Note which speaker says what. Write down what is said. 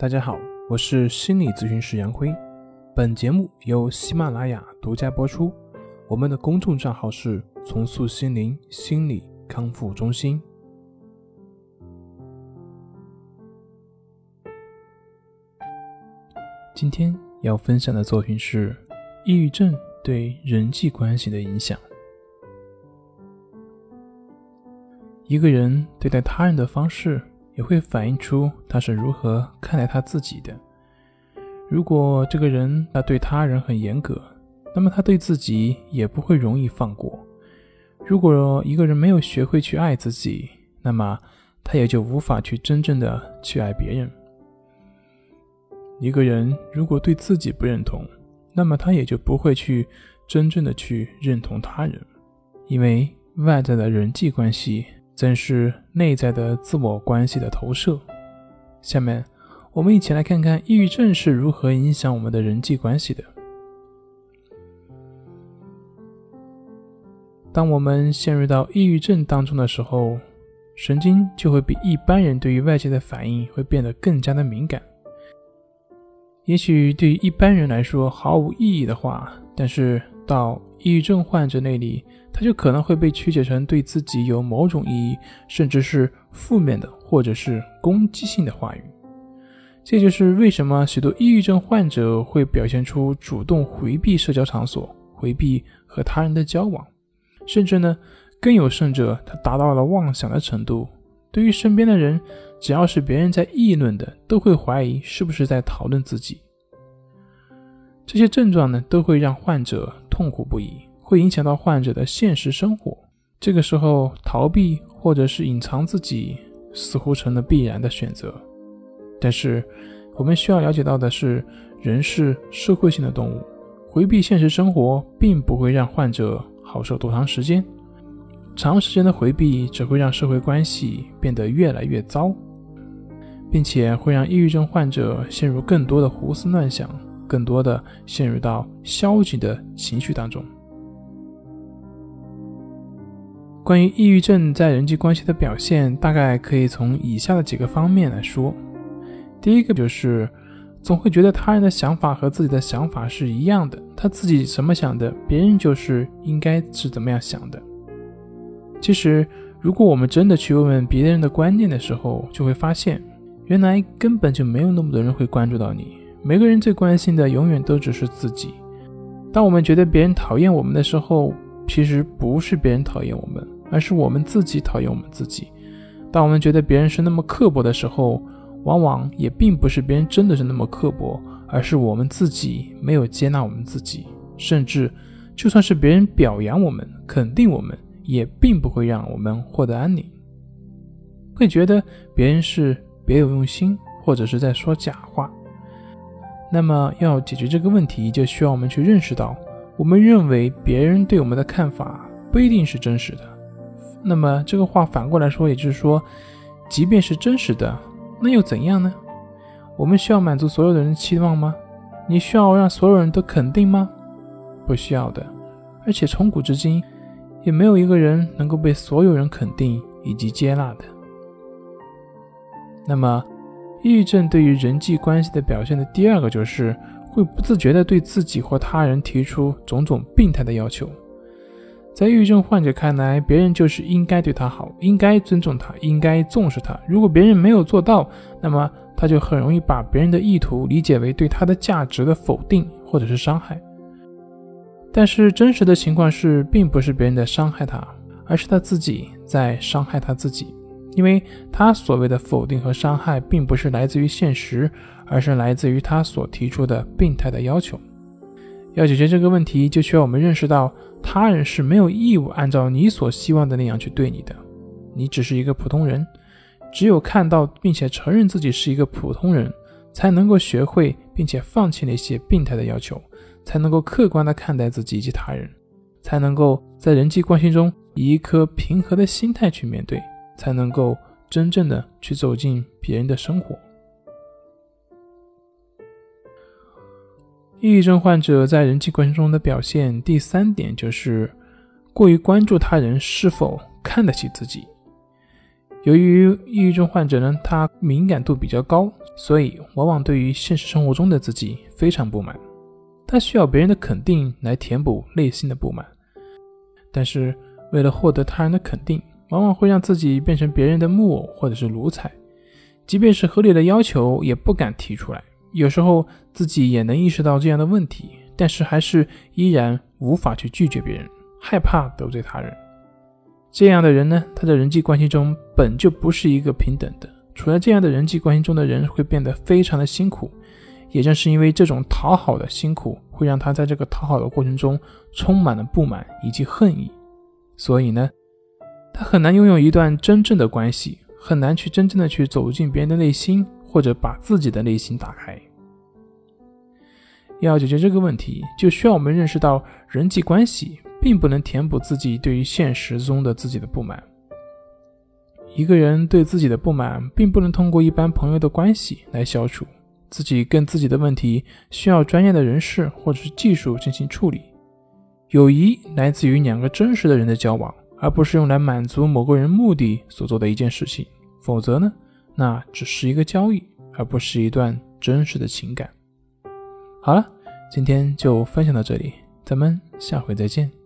Speaker 1: 大家好，我是心理咨询师杨辉。本节目由喜马拉雅独家播出。我们的公众账号是“重塑心灵心理康复中心”。今天要分享的作品是抑郁症对人际关系的影响。一个人对待他人的方式。也会反映出他是如何看待他自己的。如果这个人他对他人很严格，那么他对自己也不会容易放过。如果一个人没有学会去爱自己，那么他也就无法去真正的去爱别人。一个人如果对自己不认同，那么他也就不会去真正的去认同他人，因为外在的人际关系。正是内在的自我关系的投射。下面，我们一起来看看抑郁症是如何影响我们的人际关系的。当我们陷入到抑郁症当中的时候，神经就会比一般人对于外界的反应会变得更加的敏感。也许对于一般人来说毫无意义的话，但是到抑郁症患者那里。他就可能会被曲解成对自己有某种意义，甚至是负面的或者是攻击性的话语。这就是为什么许多抑郁症患者会表现出主动回避社交场所、回避和他人的交往，甚至呢，更有甚者，他达到了妄想的程度。对于身边的人，只要是别人在议论的，都会怀疑是不是在讨论自己。这些症状呢，都会让患者痛苦不已。会影响到患者的现实生活，这个时候逃避或者是隐藏自己似乎成了必然的选择。但是，我们需要了解到的是，人是社会性的动物，回避现实生活并不会让患者好受多长时间。长时间的回避只会让社会关系变得越来越糟，并且会让抑郁症患者陷入更多的胡思乱想，更多的陷入到消极的情绪当中。关于抑郁症在人际关系的表现，大概可以从以下的几个方面来说。第一个就是总会觉得他人的想法和自己的想法是一样的，他自己怎么想的，别人就是应该是怎么样想的。其实，如果我们真的去问问别人的观念的时候，就会发现，原来根本就没有那么多人会关注到你。每个人最关心的永远都只是自己。当我们觉得别人讨厌我们的时候，其实不是别人讨厌我们。而是我们自己讨厌我们自己。当我们觉得别人是那么刻薄的时候，往往也并不是别人真的是那么刻薄，而是我们自己没有接纳我们自己。甚至，就算是别人表扬我们、肯定我们，也并不会让我们获得安宁。会觉得别人是别有用心，或者是在说假话。那么，要解决这个问题，就需要我们去认识到，我们认为别人对我们的看法不一定是真实的。那么这个话反过来说，也就是说，即便是真实的，那又怎样呢？我们需要满足所有的人的期望吗？你需要让所有人都肯定吗？不需要的。而且从古至今，也没有一个人能够被所有人肯定以及接纳的。那么，抑郁症对于人际关系的表现的第二个，就是会不自觉地对自己或他人提出种种病态的要求。在抑郁症患者看来，别人就是应该对他好，应该尊重他，应该重视他。如果别人没有做到，那么他就很容易把别人的意图理解为对他的价值的否定或者是伤害。但是真实的情况是，并不是别人在伤害他，而是他自己在伤害他自己，因为他所谓的否定和伤害，并不是来自于现实，而是来自于他所提出的病态的要求。要解决这个问题，就需要我们认识到。他人是没有义务按照你所希望的那样去对你的，你只是一个普通人。只有看到并且承认自己是一个普通人，才能够学会并且放弃那些病态的要求，才能够客观的看待自己以及他人，才能够在人际关系中以一颗平和的心态去面对，才能够真正的去走进别人的生活。抑郁症患者在人际关系中的表现，第三点就是过于关注他人是否看得起自己。由于抑郁症患者呢，他敏感度比较高，所以往往对于现实生活中的自己非常不满，他需要别人的肯定来填补内心的不满。但是为了获得他人的肯定，往往会让自己变成别人的木偶或者是奴才，即便是合理的要求也不敢提出来。有时候自己也能意识到这样的问题，但是还是依然无法去拒绝别人，害怕得罪他人。这样的人呢，他在人际关系中本就不是一个平等的。处在这样的人际关系中的人会变得非常的辛苦，也正是因为这种讨好的辛苦，会让他在这个讨好的过程中充满了不满以及恨意。所以呢，他很难拥有一段真正的关系，很难去真正的去走进别人的内心，或者把自己的内心打开。要解决这个问题，就需要我们认识到人际关系。并不能填补自己对于现实中的自己的不满。一个人对自己的不满，并不能通过一般朋友的关系来消除。自己跟自己的问题，需要专业的人士或者是技术进行处理。友谊来自于两个真实的人的交往，而不是用来满足某个人目的所做的一件事情。否则呢，那只是一个交易，而不是一段真实的情感。好了，今天就分享到这里，咱们下回再见。